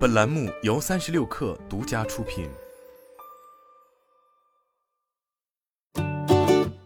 本栏目由三十六氪独家出品。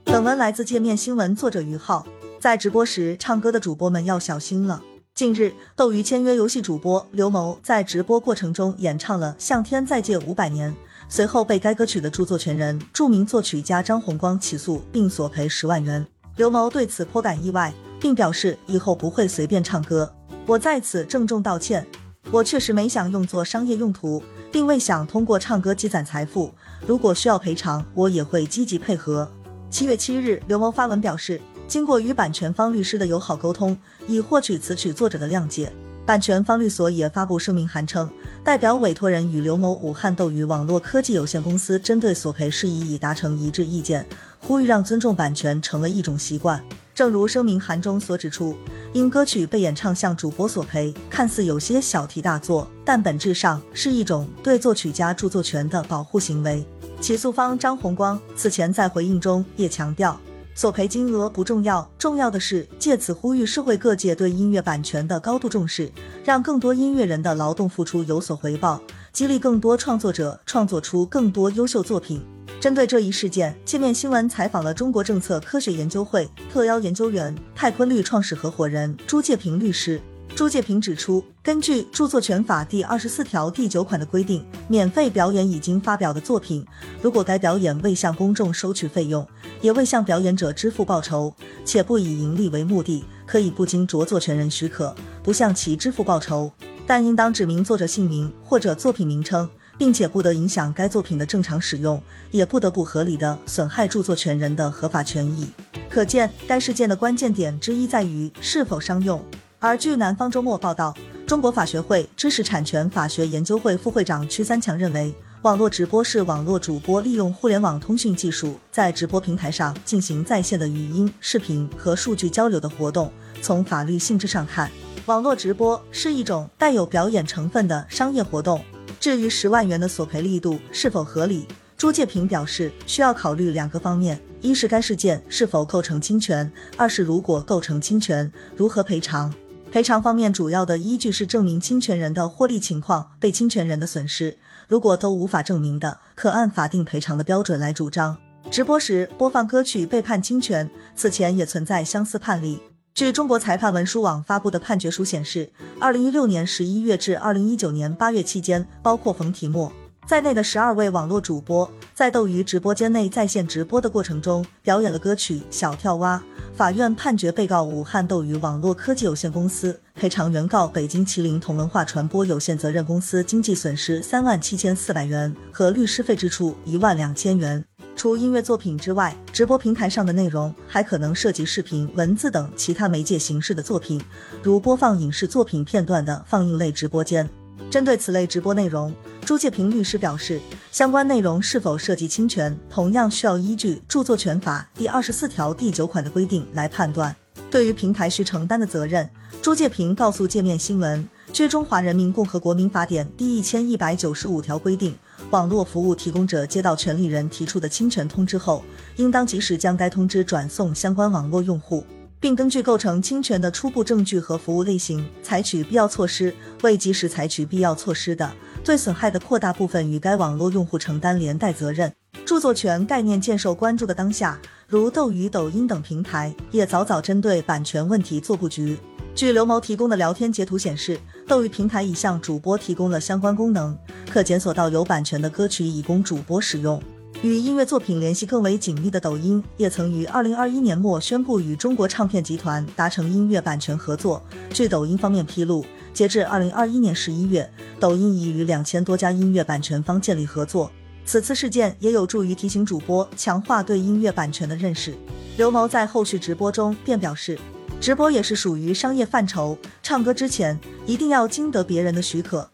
本文来自界面新闻，作者于浩。在直播时唱歌的主播们要小心了。近日，斗鱼签约游戏主播刘某在直播过程中演唱了《向天再借五百年》，随后被该歌曲的著作权人、著名作曲家张洪光起诉，并索赔十万元。刘某对此颇感意外，并表示以后不会随便唱歌。我在此郑重道歉，我确实没想用作商业用途，并未想通过唱歌积攒财富。如果需要赔偿，我也会积极配合。七月七日，刘某发文表示，经过与版权方律师的友好沟通，已获取词曲作者的谅解。版权方律所也发布声明函称，代表委托人与刘某武汉斗鱼网络科技有限公司针对索赔事宜已达成一致意见，呼吁让尊重版权成为一种习惯。正如声明函中所指出，因歌曲被演唱向主播索赔，看似有些小题大做，但本质上是一种对作曲家著作权的保护行为。起诉方张红光此前在回应中也强调。索赔金额不重要，重要的是借此呼吁社会各界对音乐版权的高度重视，让更多音乐人的劳动付出有所回报，激励更多创作者创作出更多优秀作品。针对这一事件，界面新闻采访了中国政策科学研究会特邀研究员、泰坤律创始合伙人朱介平律师。朱介平指出，根据《著作权法》第二十四条第九款的规定，免费表演已经发表的作品，如果该表演未向公众收取费用，也未向表演者支付报酬，且不以盈利为目的，可以不经着作权人许可，不向其支付报酬，但应当指明作者姓名或者作品名称，并且不得影响该作品的正常使用，也不得不合理的损害著作权人的合法权益。可见，该事件的关键点之一在于是否商用。而据南方周末报道，中国法学会知识产权法学研究会副会长曲三强认为，网络直播是网络主播利用互联网通讯技术，在直播平台上进行在线的语音、视频和数据交流的活动。从法律性质上看，网络直播是一种带有表演成分的商业活动。至于十万元的索赔力度是否合理，朱介平表示需要考虑两个方面：一是该事件是否构成侵权；二是如果构成侵权，如何赔偿。赔偿方面主要的依据是证明侵权人的获利情况、被侵权人的损失。如果都无法证明的，可按法定赔偿的标准来主张。直播时播放歌曲被判侵权，此前也存在相似判例。据中国裁判文书网发布的判决书显示，二零一六年十一月至二零一九年八月期间，包括冯提莫。在内的十二位网络主播在斗鱼直播间内在线直播的过程中，表演了歌曲《小跳蛙》。法院判决被告武汉斗鱼网络科技有限公司赔偿原告北京麒麟同文化传播有限责任公司经济损失三万七千四百元和律师费支出一万两千元。除音乐作品之外，直播平台上的内容还可能涉及视频、文字等其他媒介形式的作品，如播放影视作品片段的放映类直播间。针对此类直播内容，朱介平律师表示，相关内容是否涉及侵权，同样需要依据《著作权法》第二十四条第九款的规定来判断。对于平台需承担的责任，朱介平告诉界面新闻，据《中华人民共和国民法典》第一千一百九十五条规定，网络服务提供者接到权利人提出的侵权通知后，应当及时将该通知转送相关网络用户。并根据构成侵权的初步证据和服务类型，采取必要措施。未及时采取必要措施的，对损害的扩大部分与该网络用户承担连带责任。著作权概念渐受关注的当下，如斗鱼、抖音等平台也早早针对版权问题做布局。据刘某提供的聊天截图显示，斗鱼平台已向主播提供了相关功能，可检索到有版权的歌曲以供主播使用。与音乐作品联系更为紧密的抖音，也曾于二零二一年末宣布与中国唱片集团达成音乐版权合作。据抖音方面披露，截至二零二一年十一月，抖音已与两千多家音乐版权方建立合作。此次事件也有助于提醒主播强化对音乐版权的认识。刘某在后续直播中便表示，直播也是属于商业范畴，唱歌之前一定要经得别人的许可。